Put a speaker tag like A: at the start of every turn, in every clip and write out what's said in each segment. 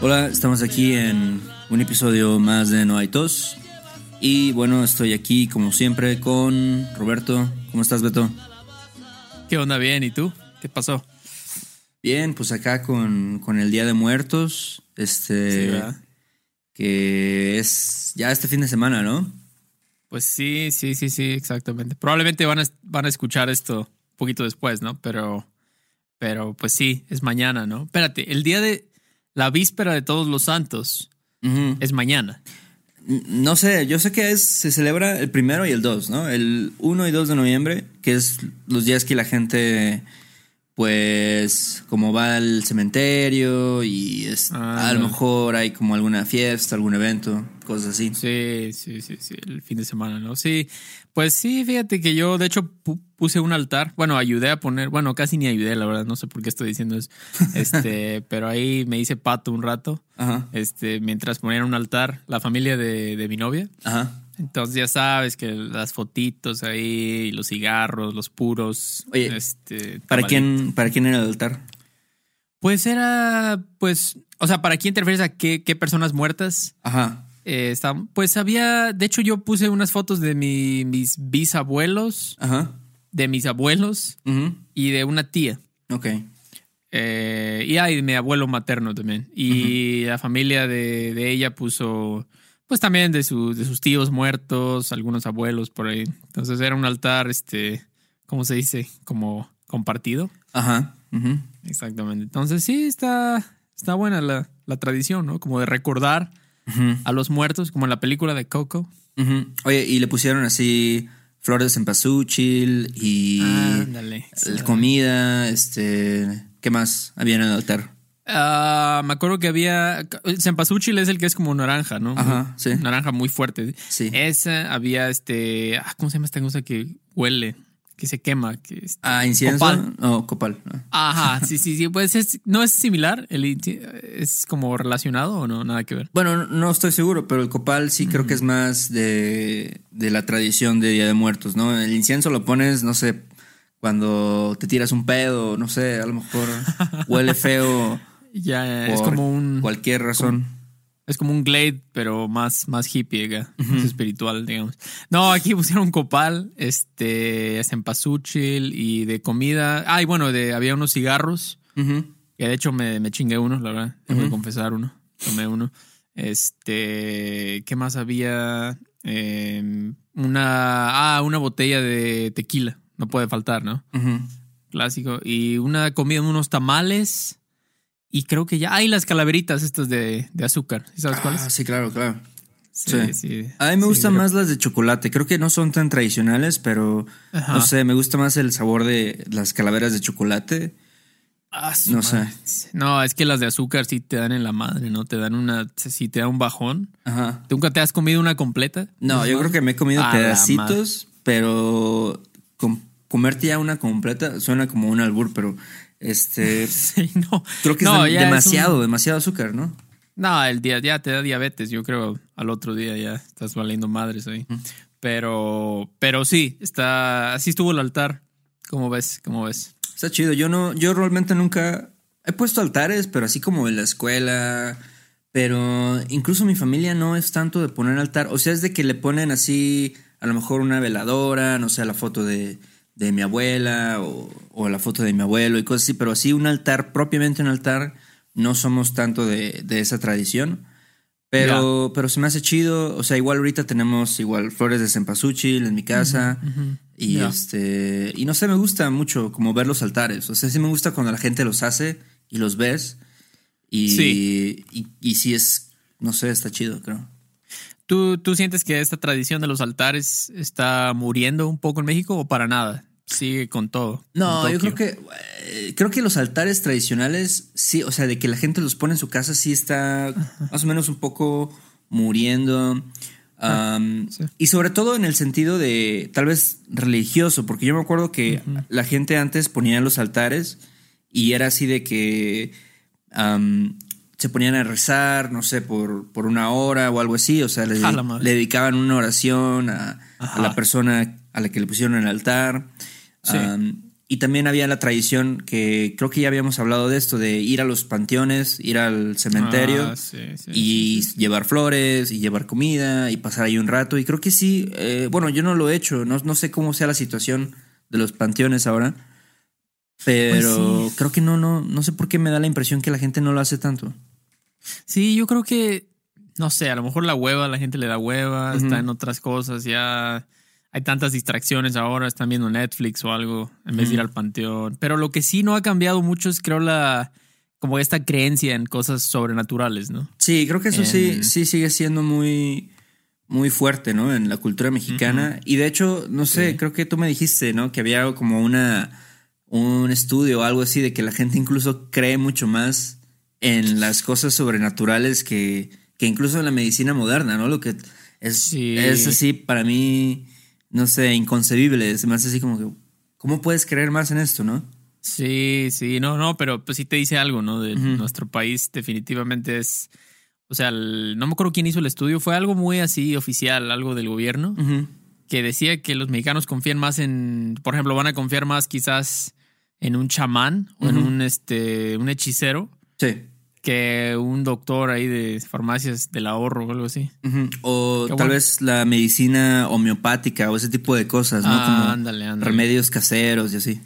A: Hola, estamos aquí en un episodio más de No hay tos. Y bueno, estoy aquí como siempre con Roberto. ¿Cómo estás, Beto?
B: ¿Qué onda? Bien, ¿y tú? ¿Qué pasó?
A: Bien, pues acá con, con el Día de Muertos. Este.
B: Sí,
A: que es ya este fin de semana, ¿no?
B: Pues sí, sí, sí, sí, exactamente. Probablemente van a, van a escuchar esto un poquito después, ¿no? Pero, pero pues sí, es mañana, ¿no? Espérate, el día de la víspera de todos los santos es mañana.
A: No sé, yo sé que es, se celebra el primero y el 2, ¿no? El 1 y 2 de noviembre, que es los días que la gente, pues, como va al cementerio y es-
B: Ah,
A: a lo mejor hay como alguna fiesta, algún evento, cosas así.
B: Sí, sí, sí, sí, el fin de semana, ¿no? Sí, pues sí, fíjate que yo de hecho pu- puse un altar, bueno, ayudé a poner, bueno, casi ni ayudé, la verdad, no sé por qué estoy diciendo eso, este, pero ahí me hice pato un rato,
A: Ajá,
B: este, mientras ponían un altar, la familia de, de mi novia,
A: ajá.
B: Entonces ya sabes que las fotitos ahí, los cigarros, los puros,
A: Oye,
B: este,
A: ¿Para quién, ¿Para quién era el altar?
B: Pues era, pues, o sea, ¿para quién te refieres a qué, qué personas muertas?
A: Ajá,
B: Eh, está- pues había, de hecho yo puse unas fotos de mi- mis bisabuelos,
A: ajá.
B: de mis abuelos
A: ujú,
B: y de una tía.
A: Ok.
B: Eh, y hay de mi abuelo materno también. Y la familia de, de ella puso, pues también de, su- de sus tíos muertos, algunos abuelos por ahí. Entonces era un altar, este, ¿cómo se dice? Como compartido.
A: Ajá.
B: Exactamente. Entonces sí, está, está buena la, la tradición, ¿no? Como de recordar a los muertos, como en la película de Coco.
A: Oye, y le pusieron así flores en cempasúchil y el- comida, este, ¿qué más había en el altar?
B: Ah, me acuerdo que había. El cempasúchil es el que es como naranja, ¿no?
A: Ajá, sí.
B: Naranja muy fuerte.
A: Sí.
B: Esa había este. ah, ¿Cómo se llama esta cosa que huele? Que se quema. Que
A: Ah, incienso
B: Copal.
A: o copal.
B: Ajá, sí, sí, sí. Pues es, no es similar. El, es como relacionado o no, nada que ver.
A: Bueno, no, no estoy seguro, pero el copal sí creo que es más de, de la tradición de Día de Muertos, ¿no? El incienso lo pones, no sé, cuando te tiras un pedo, no sé, a lo mejor huele feo.
B: Ya es como un.
A: Cualquier razón.
B: Es como un glade, pero más, más hippie, más espiritual, digamos. No, aquí pusieron copal, este, cempasúchil y de comida. Ah, y bueno, de, había unos cigarros. Que de hecho me, me chingué uno, la verdad. Tengo que confesar uno. Tomé uno. Este, ¿qué más había? Eh, una, ah, una botella de tequila. No puede faltar, ¿no? Clásico. Y una comida, unos tamales. Y creo que ya hay las calaveritas estas de, de azúcar. ¿Sí ¿Sabes
A: Ah,
B: cuáles?
A: sí, claro, claro.
B: Sí,
A: sí.
B: sí.
A: A mí me
B: Sí,
A: gustan
B: creo-
A: más las de chocolate. Creo que no son tan tradicionales, pero
B: Ajá.
A: no sé, me gusta más el sabor de las calaveras de chocolate.
B: Ah,
A: No sé.
B: No, es que las de azúcar sí te dan en la madre, ¿no? Te dan una, sí te da un bajón.
A: Ajá.
B: ¿Tú ¿Nunca te has comido una completa?
A: No, yo creo que me he comido pedacitos, pero com- comerte ya una completa suena como un albur, pero este
B: Sí, no.
A: creo que
B: No,
A: es
B: es
A: demasiado,
B: un-
A: demasiado azúcar, ¿no?
B: No, el día ya te da diabetes. Yo creo al otro día ya estás valiendo madres ahí. Pero, pero sí, está, así estuvo el altar. ¿Cómo ves? ¿Cómo ves?
A: Está chido. Yo no, yo realmente nunca he puesto altares, pero así como en la escuela. Pero incluso mi familia no es tanto de poner altar. O sea, es de que le ponen así, a lo mejor una veladora, no sé, la foto de, de mi abuela o, o la foto de mi abuelo y cosas así, pero así un altar, propiamente un altar, no somos tanto de, de esa tradición. Pero, pero se me hace chido. O sea, igual ahorita tenemos igual flores de cempasúchil en mi casa. Y este. Y no sé, me gusta mucho como ver los altares. O sea, sí me gusta cuando la gente los hace y los ves. Y
B: Sí.
A: y, y sí es. No sé, está chido, creo.
B: ¿Tú, ¿Tú sientes que esta tradición de los altares está muriendo un poco en México o para nada? Sigue con todo.
A: No, yo creo que eh, creo que los altares tradicionales, sí, o sea, de que la gente los pone en su casa, sí está más o menos un poco muriendo.
B: Sí.
A: Y sobre todo en el sentido de tal vez religioso, porque yo me acuerdo que la gente antes ponía los altares y era así de que se ponían a rezar, no sé, por, por una hora o algo así, o sea, le, dedicaban una oración a, a la persona a la que le pusieron el altar.
B: Sí.
A: Y también había la tradición que creo que ya habíamos hablado de esto, de ir a los panteones, ir al cementerio
B: Ah, sí, sí,
A: y
B: sí,
A: llevar flores y llevar comida y pasar ahí un rato. Y creo que sí, eh, bueno, yo no lo he hecho, no, no sé cómo sea la situación de los panteones ahora, pero
B: Pues sí.
A: creo que no, no, no sé por qué me da la impresión que la gente no lo hace tanto.
B: Sí, yo creo que, no sé, a lo mejor la hueva, la gente le da hueva, está en otras cosas, ya hay tantas distracciones ahora, están viendo Netflix o algo en vez de ir al panteón. Pero lo que sí no ha cambiado mucho es, creo, la como esta creencia en cosas sobrenaturales, ¿no?
A: Sí, creo que eso sí,
B: En-
A: sí sigue siendo muy, muy fuerte, ¿no? En la cultura mexicana. Y de hecho, no sé,
B: Sí.
A: creo que tú me dijiste, ¿no? Que había como una un estudio o algo así de que la gente incluso cree mucho más en las cosas sobrenaturales que, que incluso en la medicina moderna, ¿no? Lo que es,
B: Sí.
A: es así para mí, no sé, inconcebible. Se me hace así como que, ¿cómo puedes creer más en esto, no?
B: Sí, sí, no, no, pero pues sí te dice algo, ¿no? De nuestro país definitivamente es, o sea, el- no me acuerdo quién hizo el estudio, fue algo muy así oficial, algo del gobierno. Que decía que los mexicanos confían más en, por ejemplo, van a confiar más quizás en un chamán o en un este un hechicero
A: Sí.
B: Que un doctor ahí de farmacias del ahorro o algo así.
A: O
B: Qué
A: tal
B: bueno.
A: vez la medicina homeopática o ese tipo de cosas, ¿no?
B: Ah,
A: Como
B: ándale, ándale.
A: remedios caseros y así.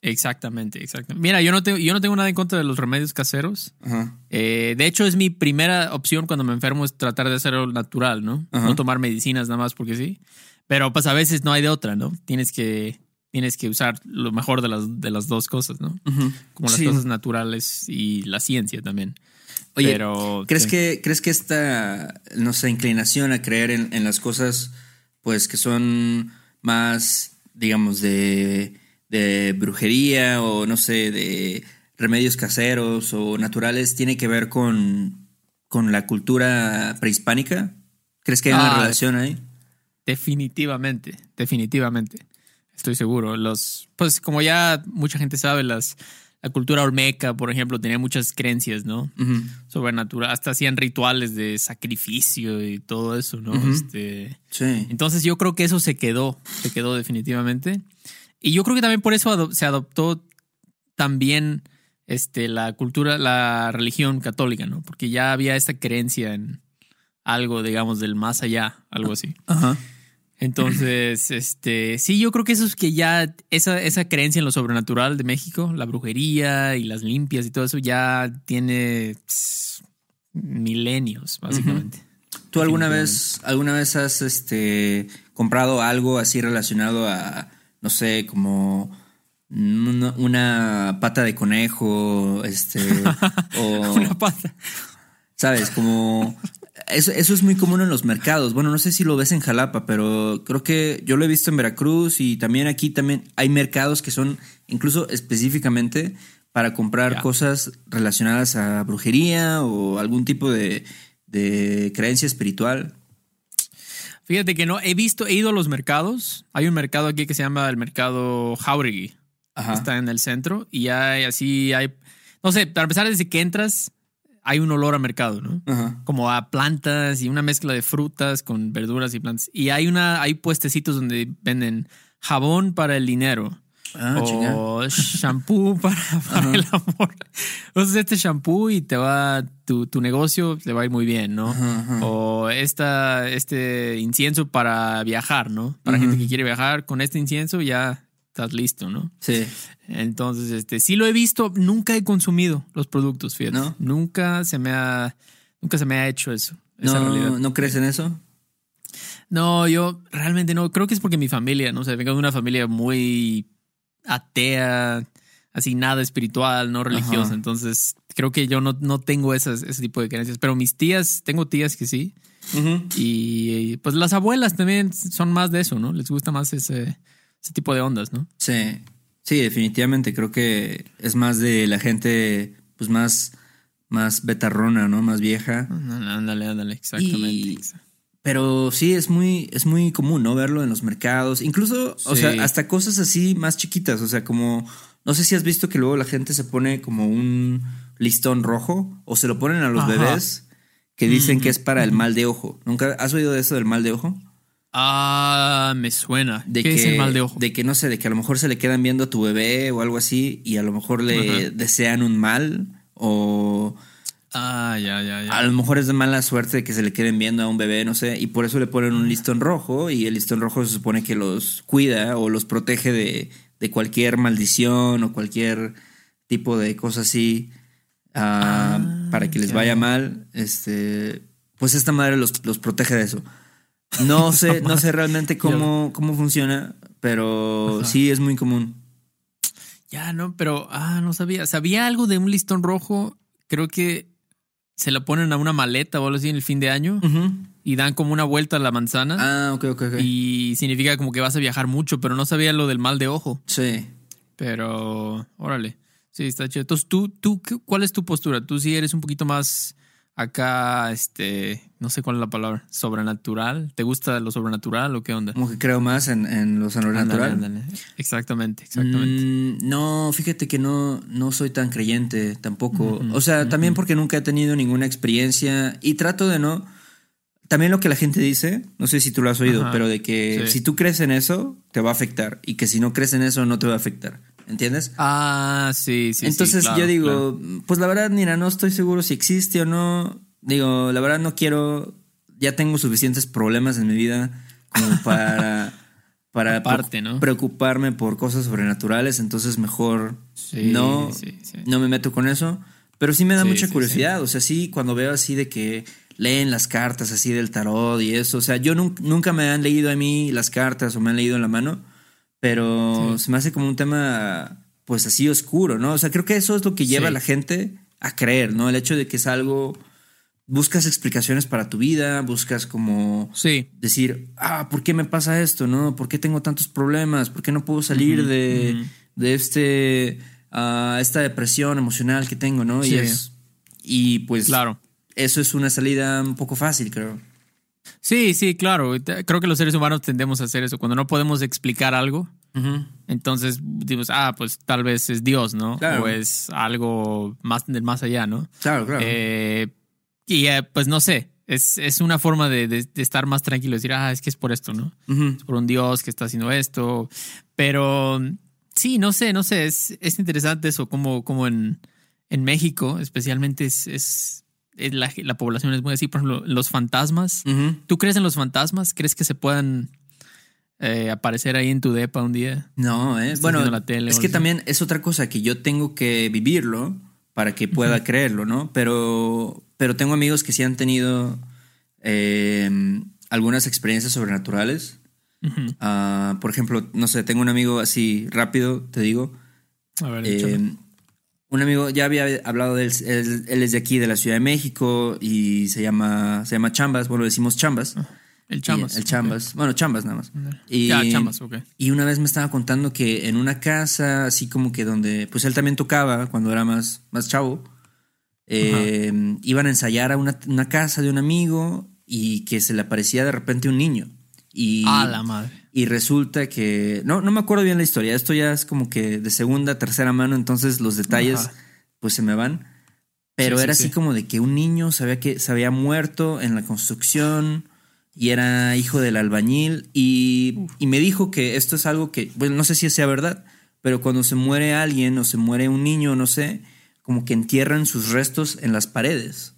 B: Exactamente, exactamente. Mira, yo no tengo, yo no tengo nada en contra de los remedios caseros.
A: Ajá.
B: Eh, de hecho, es mi primera opción cuando me enfermo es tratar de hacerlo natural, ¿no?
A: Ajá.
B: No tomar medicinas nada más porque sí. Pero pues a veces no hay de otra, ¿no? Tienes que, tienes que usar lo mejor de las, de las dos cosas, ¿no? Como las
A: Sí.
B: cosas naturales y la ciencia también.
A: Oye,
B: Pero,
A: ¿crees,
B: sí.
A: que, ¿crees que esta, no sé, inclinación a creer en, en las cosas, pues que son más, digamos, de, de brujería o no sé, de remedios caseros o naturales, tiene que ver con, con la cultura prehispánica? ¿Crees que hay una
B: Ah,
A: relación ahí?
B: definitivamente, definitivamente, estoy seguro. Los, pues como ya mucha gente sabe, las, la cultura olmeca, por ejemplo, tenía muchas creencias, ¿no?
A: Ujú.
B: Sobrenatural, hasta hacían rituales de sacrificio y todo eso, ¿no? Este,
A: Sí.
B: Entonces yo creo que eso se quedó, se quedó definitivamente. Y yo creo que también por eso se adoptó también este, la cultura, la religión católica, ¿no? Porque ya había esta creencia en algo, digamos, del más allá, algo así.
A: Ajá.
B: Entonces, este, sí, yo creo que eso es que ya esa, esa creencia en lo sobrenatural de México, la brujería y las limpias y todo eso ya tiene pss, milenios, básicamente.
A: ¿Tú alguna vez, alguna vez has este, comprado algo así relacionado a, no sé, como una, una pata de conejo, este, o,
B: Una pata.
A: sabes, como eso, eso es muy común en los mercados. Bueno, no sé si lo ves en Jalapa, pero creo que yo lo he visto en Veracruz y también aquí también hay mercados que son incluso específicamente para comprar cosas relacionadas a brujería o algún tipo de, de creencia espiritual.
B: Fíjate que no, he visto, he ido a los mercados. Hay un mercado aquí que se llama el mercado Jauregui.
A: Ajá.
B: Está en el centro y hay así, hay, no sé, para empezar desde que entras, hay un olor a mercado, ¿no?
A: Ajá.
B: Como a plantas y una mezcla de frutas con verduras y plantas. Y hay una, hay puestecitos donde venden jabón para el dinero.
A: Ah,
B: o shampoo para, para el amor. Usas este shampoo y te va, tu, tu negocio te va a ir muy bien, ¿no?
A: Ajá, ajá.
B: O esta, este incienso para viajar, ¿no? Para gente que quiere viajar, con este incienso ya estás listo, ¿no?
A: Sí.
B: Entonces, este, sí lo he visto, nunca he consumido los productos, fíjate.
A: ¿No?
B: Nunca se me ha, nunca se me ha hecho eso. Esa realidad.
A: ¿No, ¿No crees en eso?
B: No, yo realmente no. Creo que es porque mi familia, no sé, vengo de una familia muy atea, así nada espiritual, no religiosa.
A: Ajá.
B: Entonces, creo que yo no, no tengo esas, ese tipo de creencias. Pero mis tías, tengo tías que sí. Y pues las abuelas también son más de eso, ¿no? Les gusta más ese, ese tipo de ondas, ¿no?
A: Sí. Sí, definitivamente. Creo que es más de la gente, pues más, más betarrona, ¿no? Más vieja.
B: Ándale, ándale, exactamente.
A: Y- Pero sí, es muy, es muy común, ¿no? Verlo en los mercados. Incluso, o sea, hasta cosas así más chiquitas. O sea, como. No sé si has visto que luego la gente se pone como un listón rojo o se lo ponen a los
B: Ajá.
A: bebés que dicen que es para el mal de ojo. ¿Nunca has oído de eso del mal de ojo?
B: Ah, me suena.
A: De
B: ¿Qué
A: que,
B: es el mal de ojo?
A: De que no sé, de que a lo mejor se le quedan viendo a tu bebé o algo así y a lo mejor le
B: Ajá.
A: desean un mal o
B: Ah, ya, ya, ya.
A: a lo mejor es de mala suerte que se le queden viendo a un bebé, no sé, y por eso le ponen un listón rojo y el listón rojo se supone que los cuida o los protege de, de cualquier maldición o cualquier tipo de cosa así ah, para que les
B: ya.
A: vaya mal. Este, pues esta madre los, los protege de eso. No sé, no sé realmente cómo, cómo funciona, pero
B: Ajá.
A: sí es muy común.
B: Ya, no, pero, ah, no sabía. Sabía algo de un listón rojo. Creo que se lo ponen a una maleta o algo así en el fin de año y dan como una vuelta a la manzana
A: Ah, ok, ok, ok.
B: y significa como que vas a viajar mucho, pero no sabía lo del mal de ojo.
A: Sí.
B: Pero, órale. Sí, está chido. Entonces, ¿tú, tú, qué- ¿cuál es tu postura? Tú sí eres un poquito más acá, este, no sé cuál es la palabra, sobrenatural. ¿Te gusta lo sobrenatural o qué onda?
A: Como que creo más en, en lo sobrenatural.
B: Ándale, ándale. Exactamente, exactamente.
A: Mm, no, fíjate que no, no soy tan creyente tampoco. o sea, también porque nunca he tenido ninguna experiencia y trato de no. También lo que la gente dice, no sé si tú lo has oído,
B: Ajá,
A: pero de que
B: sí.
A: si tú crees en eso, te va a afectar y que si no crees en eso, no te va a afectar. ¿Entiendes?
B: Ah, sí, sí. sí,
A: Entonces
B: claro,
A: yo digo,
B: claro.
A: pues la verdad, mira, no estoy seguro si existe o no. Digo, la verdad no quiero, ya tengo suficientes problemas en mi vida como para, para
B: Aparte, ¿no?
A: preocuparme por cosas sobrenaturales, entonces mejor
B: Sí,
A: no,
B: sí, sí.
A: no me meto con eso. Pero sí me da
B: Sí,
A: mucha
B: sí,
A: curiosidad, o sea, sí, cuando veo así de que leen las cartas así del tarot y eso, o sea, yo nun- nunca me han leído a mí las cartas o me han leído en la mano, pero se me hace como un tema pues así oscuro, ¿no? O sea, creo que eso es lo que lleva
B: Sí.
A: a la gente a creer, ¿no? El hecho de que es algo, buscas explicaciones para tu vida, buscas como
B: Sí,
A: decir, ah, ¿por qué me pasa esto? ¿No? ¿Por qué tengo tantos problemas? ¿Por qué no puedo salir de, de este, ah, esta depresión emocional que tengo, ¿no?
B: Sí.
A: Y, es- y pues
B: claro.
A: eso es una salida un poco fácil, creo.
B: Sí, sí, claro. Creo que los seres humanos tendemos a hacer eso. Cuando no podemos explicar algo, entonces decimos, ah, pues tal vez es Dios, ¿no?
A: Claro.
B: O es algo más del más allá, ¿no?
A: Claro, claro.
B: Eh, y eh, pues no sé, es, es una forma de, de- de estar más tranquilo, decir, ah, es que es por esto, ¿no? Es por un Dios que está haciendo esto. Pero sí, no sé, no sé, es, es interesante eso, como, como en, en México, especialmente es, es, es la, la población es muy así, por ejemplo, los fantasmas. ¿Tú crees en los fantasmas? ¿Crees que se puedan eh, aparecer ahí en tu depa un día?
A: No, eh. Bueno,
B: la tele
A: es que también es otra cosa que yo tengo que vivirlo para que pueda creerlo, ¿no? Pero, pero tengo amigos que sí han tenido eh, algunas experiencias sobrenaturales. Ah, por ejemplo, no sé, tengo un amigo así rápido, te digo.
B: A ver.
A: Un amigo, ya había hablado de él, él, él es de aquí, de la Ciudad de México, y se llama, se llama Chambas, bueno, decimos Chambas.
B: el Chambas.
A: Y- El Chambas, bueno, Chambas nada más. Y,
B: Ya, Chambas, ok.
A: y una vez me estaba contando que en una casa, así como que donde, pues él también tocaba cuando era más, más chavo, eh, iban a ensayar a una, una casa de un amigo y que se le aparecía de repente un niño. Y,
B: A la madre.
A: y resulta que, no, no me acuerdo bien la historia, esto ya es como que de segunda, tercera mano, entonces los detalles
B: Ajá.
A: pues se me van. Pero
B: Sí,
A: era
B: sí.
A: así como de que un niño sabía que se había muerto en la construcción y era hijo del albañil y, y me dijo que esto es algo que, bueno, no sé si sea verdad, pero cuando se muere alguien o se muere un niño, no sé, como que entierran sus restos en las paredes.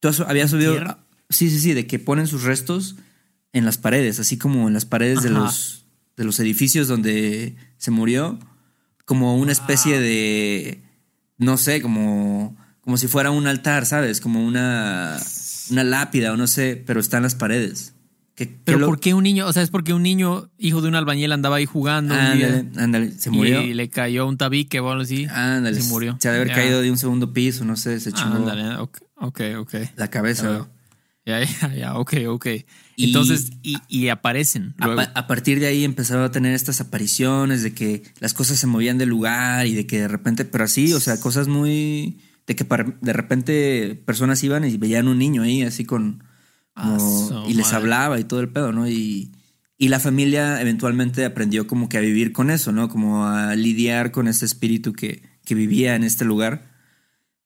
A: ¿Tú has- habías. Sí, sí, sí, de que ponen sus restos en las paredes, así como en las paredes de los, de los edificios donde se murió, como una especie de, no sé, como, como si fuera un altar, ¿sabes? Como una, una lápida o no sé, pero está en las paredes. ¿Qué- qué
B: Pero
A: lo-
B: ¿por qué un niño? O sea, es porque un niño, hijo de un albañil, andaba ahí jugando un día
A: Ándale, se murió.
B: y le cayó un tabique o algo así.
A: Ándale,
B: se murió.
A: Se ha de haber caído de un segundo piso, no sé, se chingó
B: Ándale, ok, ok. ok.
A: la cabeza.
B: Ya. Ya, ya, ok, ok. Entonces, y, y aparecen
A: A,
B: luego.
A: pa- a partir de ahí empezaba a tener estas apariciones de que las cosas se movían del lugar y de que de repente, pero así, o sea, cosas muy. de que de repente personas iban y veían un niño ahí, así con. como-
B: Ah,
A: y les
B: madre.
A: hablaba y todo el pedo, ¿no? Y, y la familia eventualmente aprendió como que a vivir con eso, ¿no? Como a lidiar con ese espíritu que, que vivía en este lugar.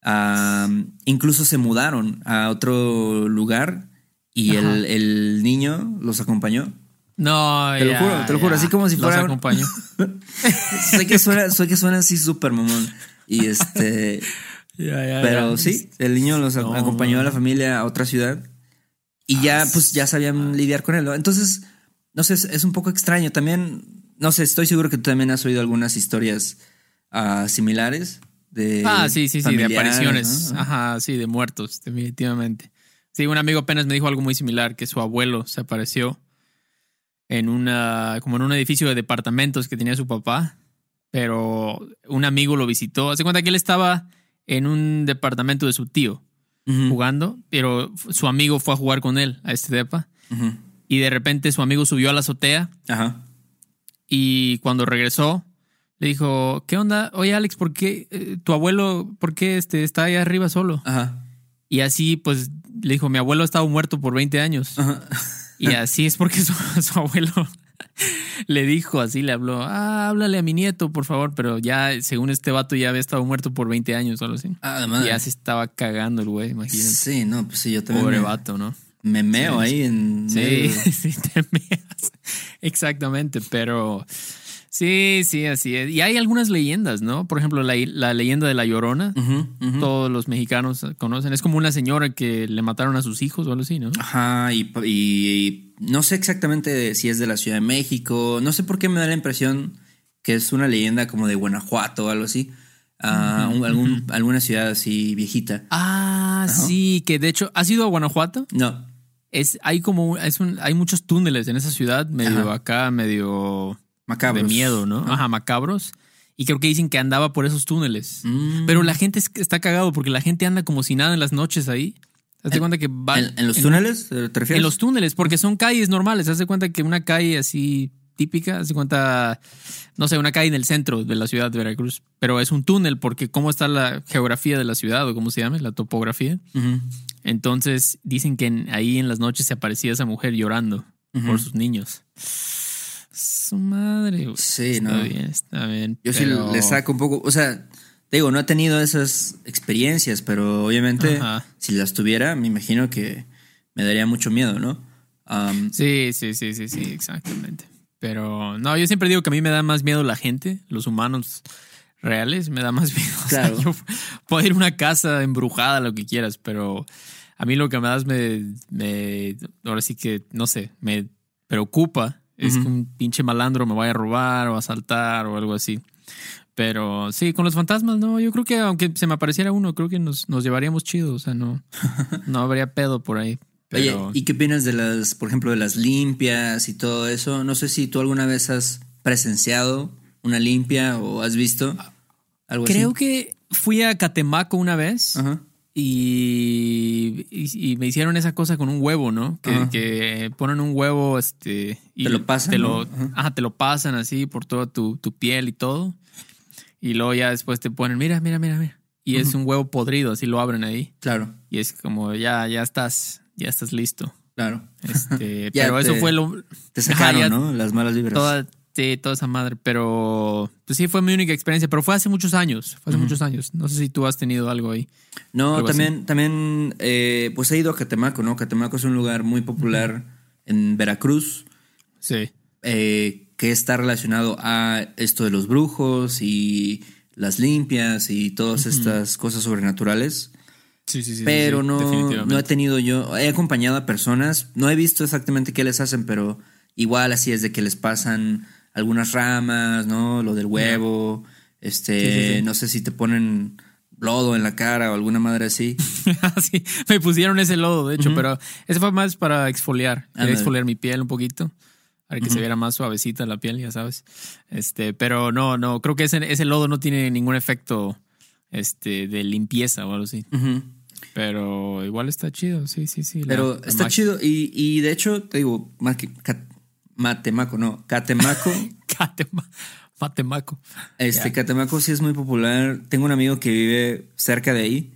A: Ah, incluso se mudaron a otro lugar y el, el niño los acompañó.
B: No,
A: Te lo juro, te lo juro, así como si
B: Los
A: fuera un-
B: acompañó.
A: sé que suena, sé que suena así súper mamón. Y este,
B: Ya,
A: pero sí, el niño los
B: No,
A: acompañó a la familia a otra ciudad y ya, pues ya sabían lidiar con él. ¿no? Entonces, no sé, es, es un poco extraño. También, no sé, estoy seguro que tú también has oído algunas historias ah, similares de.
B: Ah, sí, sí, sí, de apariciones.
A: ¿no?
B: Ajá, sí, de muertos, definitivamente. Sí, un amigo apenas me dijo algo muy similar, que su abuelo se apareció en una, como en un edificio de departamentos que tenía su papá, pero un amigo lo visitó. Hace cuenta que él estaba en un departamento de su tío jugando, pero su amigo fue a jugar con él a este depa y de repente su amigo subió a la azotea
A: Ajá.
B: y cuando regresó, le dijo, ¿qué onda? Oye, Alex, ¿por qué eh, tu abuelo, por qué este, está ahí arriba solo?
A: Ajá.
B: Y así, pues, le dijo, mi abuelo ha estado muerto por 20 años.
A: Ajá.
B: Y así es porque su, su abuelo le dijo, así le habló, ah, háblale a mi nieto, por favor. Pero ya, según este vato, ya había estado muerto por 20 años o algo así.
A: Ah, de
B: Y
A: madre.
B: ya se estaba cagando el güey, imagínate.
A: Sí, no, pues sí, yo también.
B: Pobre
A: me,
B: vato, ¿no?
A: me meo
B: Sí,
A: ahí en.
B: Sí, sí, te meas. Exactamente, pero sí, sí, así es. Y hay algunas leyendas, ¿no? Por ejemplo, la, la leyenda de la Llorona. Todos los mexicanos conocen. Es como una señora que le mataron a sus hijos o algo así, ¿no?
A: Ajá, y, y no sé exactamente si es de la Ciudad de México. No sé por qué me da la impresión que es una leyenda como de Guanajuato o algo así. Ah, algún, alguna ciudad así viejita.
B: Ah, sí, que de hecho, ¿has ido a Guanajuato?
A: No.
B: Es, hay como, es un, hay muchos túneles en esa ciudad, medio
A: Ajá.
B: acá, medio
A: Macabros.
B: de miedo, ¿no? Ajá, macabros. Y creo que dicen que andaba por esos túneles.
A: Mm.
B: Pero la gente es- está cagado porque la gente anda como si nada en las noches ahí. ¿Te das cuenta que va
A: ¿En, en los túneles? ¿Te refieres?
B: En los túneles, porque son calles normales. Haz de cuenta que una calle así típica, haz de cuenta, no sé, una calle en el centro de la ciudad de Veracruz, pero es un túnel porque cómo está la geografía de la ciudad o cómo se llama, la topografía. Entonces dicen que en- ahí en las noches se aparecía esa mujer llorando por sus niños. Su madre. güey.
A: Sí,
B: está
A: no.
B: bien, está bien.
A: Yo
B: pero-
A: sí le saco un poco. O sea, te digo, no he tenido esas experiencias, pero obviamente
B: Ajá.
A: si las tuviera, me imagino que me daría mucho miedo, ¿no?
B: Sí, sí, sí, sí, sí, exactamente. Pero no, yo siempre digo que a mí me da más miedo la gente, los humanos reales, me da más miedo. O sea, yo puedo ir a una casa embrujada, lo que quieras, pero a mí lo que me das me, me ahora sí que, no sé, me preocupa. Es que un pinche malandro me vaya a robar o a asaltar o algo así. Pero sí, con los fantasmas, no, yo creo que aunque se me apareciera uno, creo que nos, nos llevaríamos chido, o sea, no, no habría pedo por ahí. Pero...
A: Oye, ¿y qué opinas de las, por ejemplo, de las limpias y todo eso? No sé si tú alguna vez has presenciado una limpia o has visto algo
B: Creo
A: así.
B: que fui a Catemaco una vez
A: Ajá.
B: Y, y- y me hicieron esa cosa con un huevo, ¿no? Que, que ponen un huevo, este. Y
A: Te lo pasan,
B: Te lo,
A: Ajá.
B: ajá, te lo pasan así por toda tu, tu piel y todo. Y luego ya después te ponen, mira, mira, mira, mira. Y es un huevo podrido, así lo abren ahí.
A: Claro,
B: Y es como, ya, ya estás, ya estás listo.
A: claro.
B: Este, pero eso fue lo.
A: Te sacaron,
B: Ajá, ya-
A: ¿no? Las malas vibras.
B: Toda, sí, toda esa madre. Pero pues sí, fue mi única experiencia. Pero fue hace muchos años. Fue hace muchos años. No sé si tú has tenido algo ahí.
A: No,
B: Algo
A: también, también, eh, pues he ido a Catemaco, ¿no? Catemaco es un lugar muy popular en Veracruz,
B: Sí.
A: eh, que está relacionado a esto de los brujos y las limpias y todas estas cosas sobrenaturales.
B: Sí, sí, sí.
A: pero
B: sí,
A: no, no he tenido yo, he acompañado a personas, no he visto exactamente qué les hacen, pero igual así es de que les pasan algunas ramas, ¿no? Lo del huevo, este,
B: Sí, sí, sí.
A: no sé si te ponen lodo en la cara o alguna madre así.
B: sí, me pusieron ese lodo, de hecho, pero ese fue más para exfoliar. Quería exfoliar mi piel un poquito. Para que se viera más suavecita la piel, ya sabes. Este, pero no, no, creo que ese, ese lodo no tiene ningún efecto este, de limpieza o algo así. Pero igual está chido, sí, sí, sí.
A: Pero
B: la
A: está chido y, y de hecho, te digo, más que Matemaco, no, Catemaco.
B: Catema- Matemaco.
A: Este
B: Ya.
A: Catemaco sí es muy popular. Tengo un amigo que vive cerca de ahí.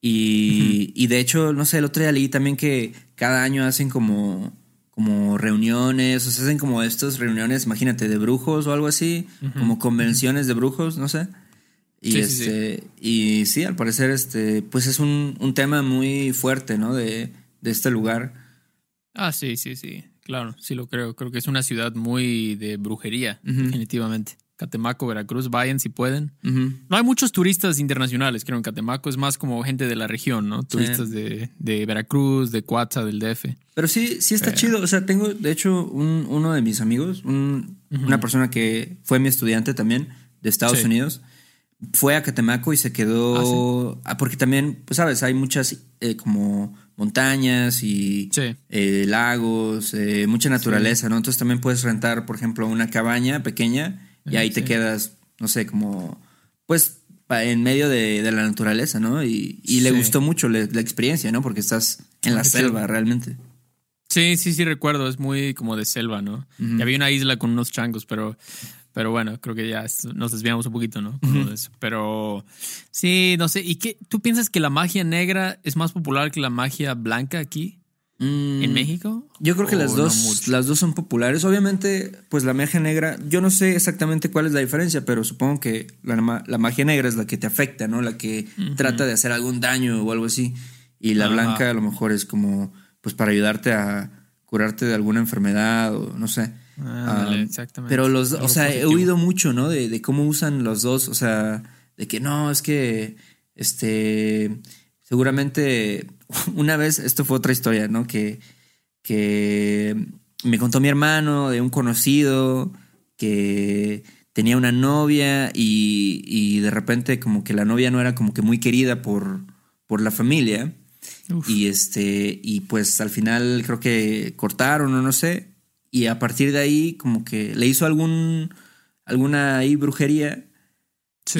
A: Y, y de hecho, no sé, el otro día leí también que cada año hacen como, como reuniones, o sea, hacen como estas reuniones, imagínate, de brujos o algo así, como convenciones de brujos, no sé. Y
B: Sí, sí, sí.
A: este, y sí, al parecer, este, pues es un, un tema muy fuerte, ¿no? De, de este lugar.
B: Ah, sí, sí, sí. Claro, sí lo creo. Creo que es una ciudad muy de brujería, definitivamente. Catemaco, Veracruz, vayan si pueden. No hay muchos turistas internacionales, creo, en Catemaco. Es más como gente de la región, ¿no? Turistas de, de Veracruz, de Coatza, del DF.
A: Pero sí, sí está chido. O sea, tengo, de hecho, un- uno de mis amigos, un- una persona que fue mi estudiante también de Estados
B: Sí.
A: Unidos, fue a Catemaco y se quedó. ah, porque también, pues sabes, hay muchas eh, como montañas y
B: Sí.
A: eh, lagos, eh, mucha naturaleza, ¿no? Entonces también puedes rentar, por ejemplo, una cabaña pequeña y ahí te quedas, no sé, como, pues en medio de, de la naturaleza, ¿no? Y, y le gustó mucho le- la experiencia, ¿no? Porque estás en la
B: Qué chido.
A: selva realmente.
B: Sí, sí, sí, recuerdo. Es muy como de selva, ¿no? Y había una isla con unos changos, pero, pero bueno, creo que ya nos desviamos un poquito, ¿no? Con eso. Pero sí, no sé. ¿Y qué? ¿Tú piensas que la magia negra es más popular que la magia blanca aquí
A: Mm,
B: en México?
A: Yo creo que
B: ¿O
A: las
B: no
A: dos, las dos son populares. Obviamente, pues la magia negra, yo no sé exactamente cuál es la diferencia, pero supongo que la, ma- la magia negra es la que te afecta, ¿no? La que trata de hacer algún daño o algo así. Y la blanca a lo mejor es como, pues para ayudarte a curarte de alguna enfermedad o no sé. Ah,
B: exactamente.
A: Pero los, o
B: Algo
A: sea, he oído mucho, ¿no? De, de cómo usan los dos, o sea, de que no, es que, este, seguramente una vez, esto fue otra historia, ¿no? Que, que me contó mi hermano de un conocido que tenía una novia y, y de repente como que la novia no era como que muy querida por, por la familia.
B: Uf.
A: Y este, y pues al final creo que cortaron o no sé. Y a partir de ahí, como que le hizo algún, alguna ahí brujería.
B: Sí.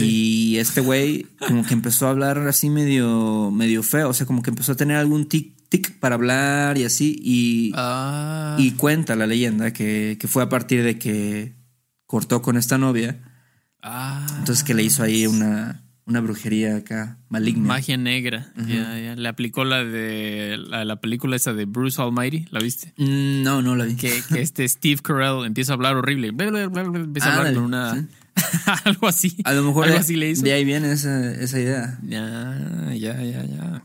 A: Y este güey como que empezó a hablar así medio, medio feo. O sea, como que empezó a tener algún tic, tic para hablar y así. Y,
B: Ah,
A: y cuenta la leyenda que, que fue a partir de que cortó con esta novia.
B: ah,
A: Entonces que le hizo ahí una, una brujería acá maligna.
B: magia negra. Ya, ya. Le aplicó la de la, la película esa de Bruce Almighty, ¿la viste?
A: Mm, No, no la vi.
B: que, que este Steve Carell empieza a hablar horrible. Empieza a hablar con una.
A: sí.
B: algo así.
A: A lo mejor
B: algo así le hizo.
A: de ahí viene esa, esa idea.
B: Ya, ya, ya, ya.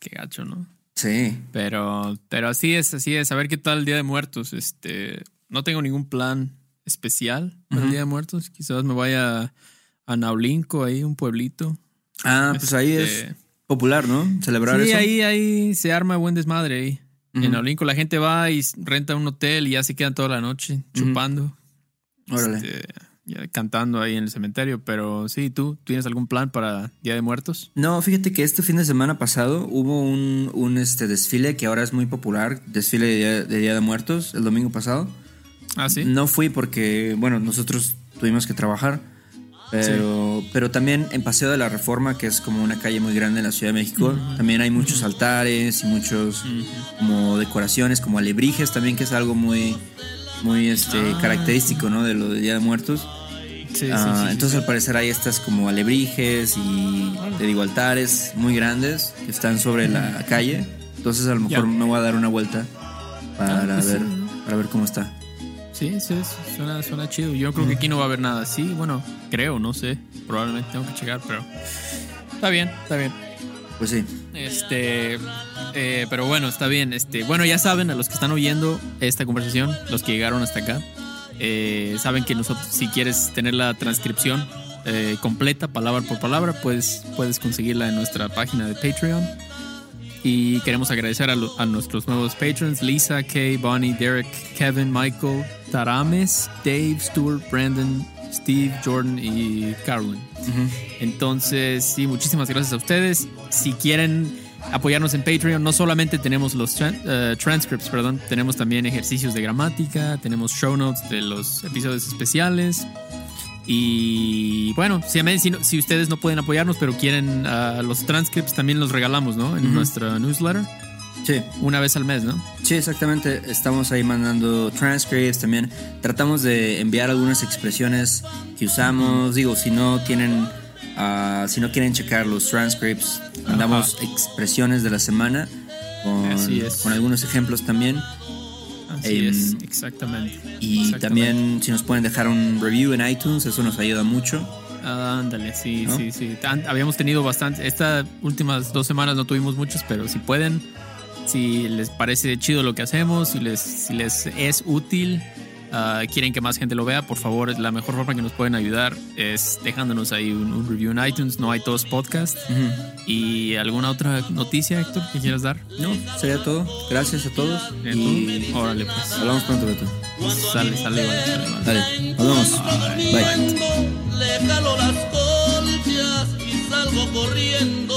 B: Qué gacho, ¿no?
A: Sí.
B: Pero, pero así es, así es. A ver qué tal el Día de Muertos. Este, no tengo ningún plan especial para el Día de Muertos. Quizás me vaya a Naulinco, ahí, un pueblito.
A: Ah, pues ahí
B: Este,
A: es popular, ¿no? Celebrar
B: Sí,
A: eso.
B: ahí, ahí se arma buen desmadre ahí. En
A: Ujú.
B: Naulinco la gente va y renta un hotel y ya se quedan toda la noche chupando.
A: Órale.
B: este, ya cantando ahí en el cementerio. Pero sí, ¿tú tienes algún plan para Día de Muertos?
A: No, fíjate que este fin de semana pasado hubo un, un este desfile que ahora es muy popular, desfile de Día, de Día de Muertos, el domingo pasado.
B: Ah, sí.
A: No fui porque, bueno, nosotros tuvimos que trabajar, pero, pero también en Paseo de la Reforma, que es como una calle muy grande en la Ciudad de México, también hay muchos altares y muchos como decoraciones, como alebrijes también, que es algo muy, muy este,
B: Ah.
A: característico, ¿no? De lo de Día de Muertos.
B: Sí,
A: Ah,
B: sí, sí,
A: entonces al parecer hay estas como alebrijes y te digo altares muy grandes que están sobre la calle. Entonces a lo mejor me voy a dar una vuelta para
B: Ah, pues
A: ver para ver cómo está.
B: Sí, sí, suena, suena chido. Yo creo que aquí no va a haber nada así. Bueno, creo, no sé. Probablemente tengo que checar, pero está bien, está bien.
A: Pues sí.
B: Este, eh, pero bueno, está bien. Este, bueno, ya saben, a los que están oyendo esta conversación, los que llegaron hasta acá, eh, saben que nosotros, si quieres tener la transcripción eh, completa, palabra por palabra, pues puedes conseguirla en nuestra página de Patreon. Y queremos agradecer a, lo- a nuestros nuevos patrons, Lisa, Kay, Bonnie, Derek, Kevin, Michael, Tarames, Dave, Stuart, Brandon, Steve, Jordan y Carolyn. Entonces, sí, muchísimas gracias a ustedes. Si quieren apoyarnos en Patreon, no solamente tenemos los tran- eh, transcripts, perdón, tenemos también ejercicios de gramática, tenemos show notes de los episodios especiales. Y bueno, si, si, ustedes no pueden apoyarnos, pero quieren ah, los transcripts, también los regalamos, ¿no? En nuestra newsletter,
C: Sí,
B: una vez al mes, ¿no?
C: sí, exactamente. Estamos ahí mandando transcripts también. Tratamos de enviar algunas expresiones que usamos. Digo, si no tienen, ah, si no quieren checar los transcripts, mandamos expresiones de la semana con,
B: Así es.
C: con algunos ejemplos también.
B: Así
C: Em,
B: es, exactamente.
C: Y
B: Exactamente.
C: también si nos pueden dejar un review en iTunes, eso nos ayuda mucho.
B: Ándale, sí,
C: ¿No?
B: sí, sí. Habíamos tenido bastante. Estas últimas dos semanas no tuvimos muchos, pero si pueden, si les parece chido lo que hacemos, si les, si les es útil, ah, quieren que más gente lo vea, por favor, la mejor forma que nos pueden ayudar es dejándonos ahí un, un review en iTunes. No hay todos podcasts. ¿Y alguna otra noticia, Héctor, que quieras dar?
C: No, sería todo. Gracias a todos.
B: Y
C: Y
B: órale, pues.
C: hablamos pronto, Beto.
B: Sale, sale, vale, sale, vale.
C: Dale, nos vemos. Bye.
D: Dormiendo, le jalo las colchas y salgo corriendo.